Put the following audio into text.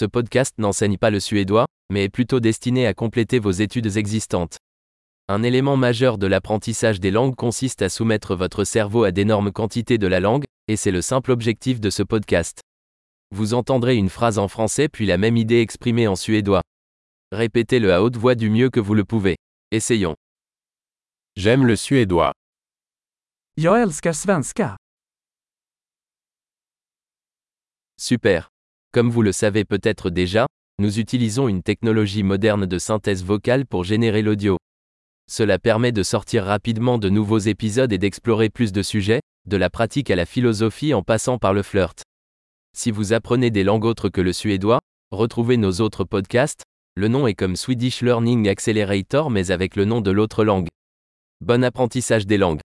Ce podcast n'enseigne pas le suédois, mais est plutôt destiné à compléter vos études existantes. Un élément majeur de l'apprentissage des langues consiste à soumettre votre cerveau à d'énormes quantités de la langue, et c'est le simple objectif de ce podcast. Vous entendrez une phrase en français puis la même idée exprimée en suédois. Répétez-le à haute voix du mieux que vous le pouvez. Essayons. J'aime le suédois. Jag älskar svenska. Super. Comme vous le savez peut-être déjà, nous utilisons une technologie moderne de synthèse vocale pour générer l'audio. Cela permet de sortir rapidement de nouveaux épisodes et d'explorer plus de sujets, de la pratique à la philosophie en passant par le flirt. Si vous apprenez des langues autres que le suédois, retrouvez nos autres podcasts, le nom est comme Swedish Learning Accelerator mais avec le nom de l'autre langue. Bon apprentissage des langues.